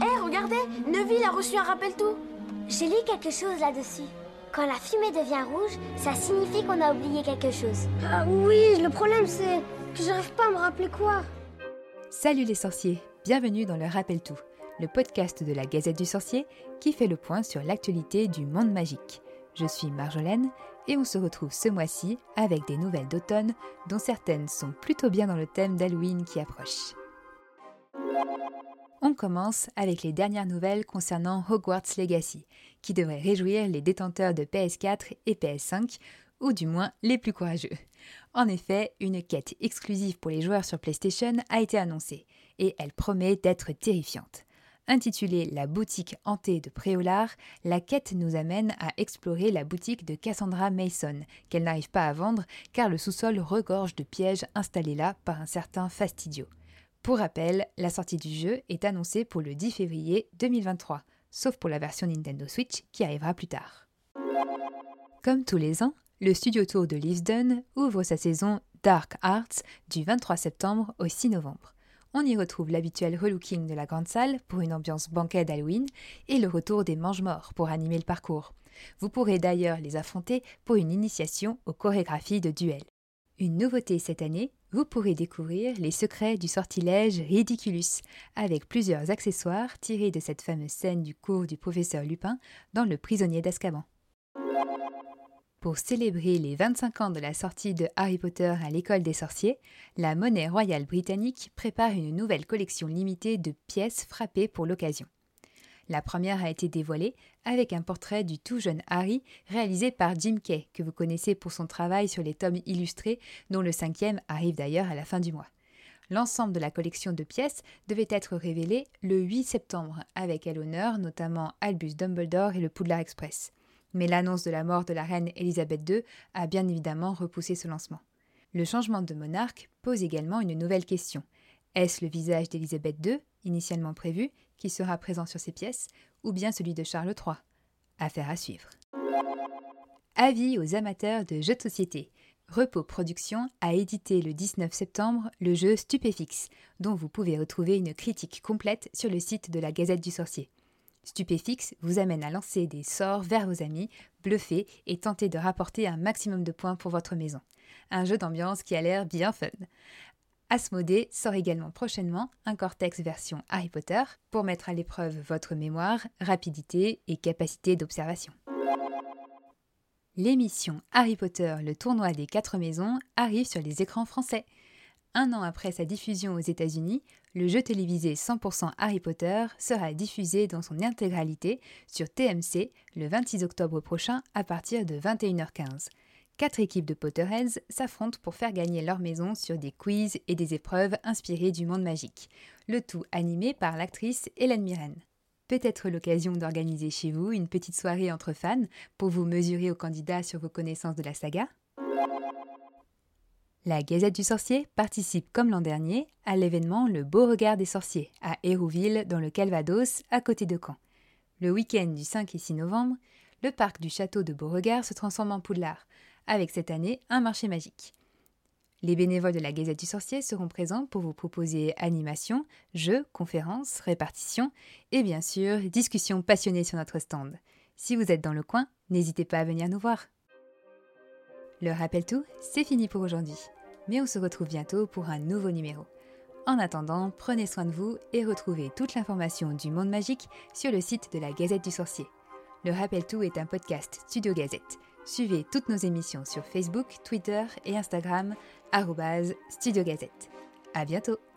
Hé, regardez Neville a reçu un rappel tout J'ai lu quelque chose là-dessus. Quand la fumée devient rouge, ça signifie qu'on a oublié quelque chose. Ah oui, le problème c'est que j'arrive pas à me rappeler quoi. Salut les sorciers, bienvenue dans le Rappel Tout, le podcast de la Gazette du Sorcier qui fait le point sur l'actualité du monde magique. Je suis Marjolaine et on se retrouve ce mois-ci avec des nouvelles d'automne dont certaines sont plutôt bien dans le thème d'Halloween qui approche. On commence avec les dernières nouvelles concernant Hogwarts Legacy, qui devrait réjouir les détenteurs de PS4 et PS5, ou du moins les plus courageux. En effet, une quête exclusive pour les joueurs sur PlayStation a été annoncée, et elle promet d'être terrifiante. Intitulée La boutique hantée de Préolard, la quête nous amène à explorer la boutique de Cassandra Mason, qu'elle n'arrive pas à vendre car le sous-sol regorge de pièges installés là par un certain Fastidio. Pour rappel, la sortie du jeu est annoncée pour le 10 février 2023, sauf pour la version Nintendo Switch qui arrivera plus tard. Comme tous les ans, le studio tour de Leavesden ouvre sa saison Dark Arts du 23 septembre au 6 novembre. On y retrouve l'habituel relooking de la grande salle pour une ambiance banquet d'Halloween et le retour des mange-morts pour animer le parcours. Vous pourrez d'ailleurs les affronter pour une initiation aux chorégraphies de duel. Une nouveauté cette année, vous pourrez découvrir les secrets du sortilège Ridiculus, avec plusieurs accessoires tirés de cette fameuse scène du cours du professeur Lupin dans Le prisonnier d'Azkaban. Pour célébrer les 25 ans de la sortie de Harry Potter à l'école des sorciers, la Monnaie royale britannique prépare une nouvelle collection limitée de pièces frappées pour l'occasion. La première a été dévoilée avec un portrait du tout jeune Harry réalisé par Jim Kay, que vous connaissez pour son travail sur les tomes illustrés, dont le cinquième arrive d'ailleurs à la fin du mois. L'ensemble de la collection de pièces devait être révélé le 8 septembre, avec à l'honneur notamment Albus Dumbledore et le Poudlard Express mais l'annonce de la mort de la reine Elisabeth II a bien évidemment repoussé ce lancement. Le changement de monarque pose également une nouvelle question. Est-ce le visage d'Elisabeth II, initialement prévu, qui sera présent sur ces pièces, ou bien celui de Charles III Affaire à suivre. Avis aux amateurs de jeux de société. Repos Productions a édité le 19 septembre le jeu Stupéfix, dont vous pouvez retrouver une critique complète sur le site de la Gazette du Sorcier. Stupéfix vous amène à lancer des sorts vers vos amis, bluffer et tenter de rapporter un maximum de points pour votre maison. Un jeu d'ambiance qui a l'air bien fun. Asmodée sort également prochainement un Cortex version Harry Potter pour mettre à l'épreuve votre mémoire, rapidité et capacité d'observation. L'émission Harry Potter, le tournoi des quatre maisons, arrive sur les écrans français. Un an après sa diffusion aux États-Unis, le jeu télévisé 100% Harry Potter sera diffusé dans son intégralité sur TMC le 26 octobre prochain à partir de 21h15. Quatre équipes de Potterheads s'affrontent pour faire gagner leur maison sur des quiz et des épreuves inspirées du monde magique, le tout animé par l'actrice Hélène Mirren. Peut-être l'occasion d'organiser chez vous une petite soirée entre fans pour vous mesurer aux candidats sur vos connaissances de la saga? La Gazette du Sorcier participe comme l'an dernier à l'événement Le Beau Regard des Sorciers à Hérouville dans le Calvados à côté de Caen. Le week-end du 5 et 6 novembre, le parc du château de Beauregard se transforme en Poudlard, avec cette année un marché magique. Les bénévoles de la Gazette du Sorcier seront présents pour vous proposer animations, jeux, conférences, répartitions et bien sûr discussions passionnées sur notre stand. Si vous êtes dans le coin, n'hésitez pas à venir nous voir. Le rappel tout, c'est fini pour aujourd'hui. Mais on se retrouve bientôt pour un nouveau numéro. En attendant, prenez soin de vous et retrouvez toute l'information du monde magique sur le site de la Gazette du Sorcier. Le Rappel Tout est un podcast Studio Gazette. Suivez toutes nos émissions sur Facebook, Twitter et Instagram, Studio Gazette. À bientôt!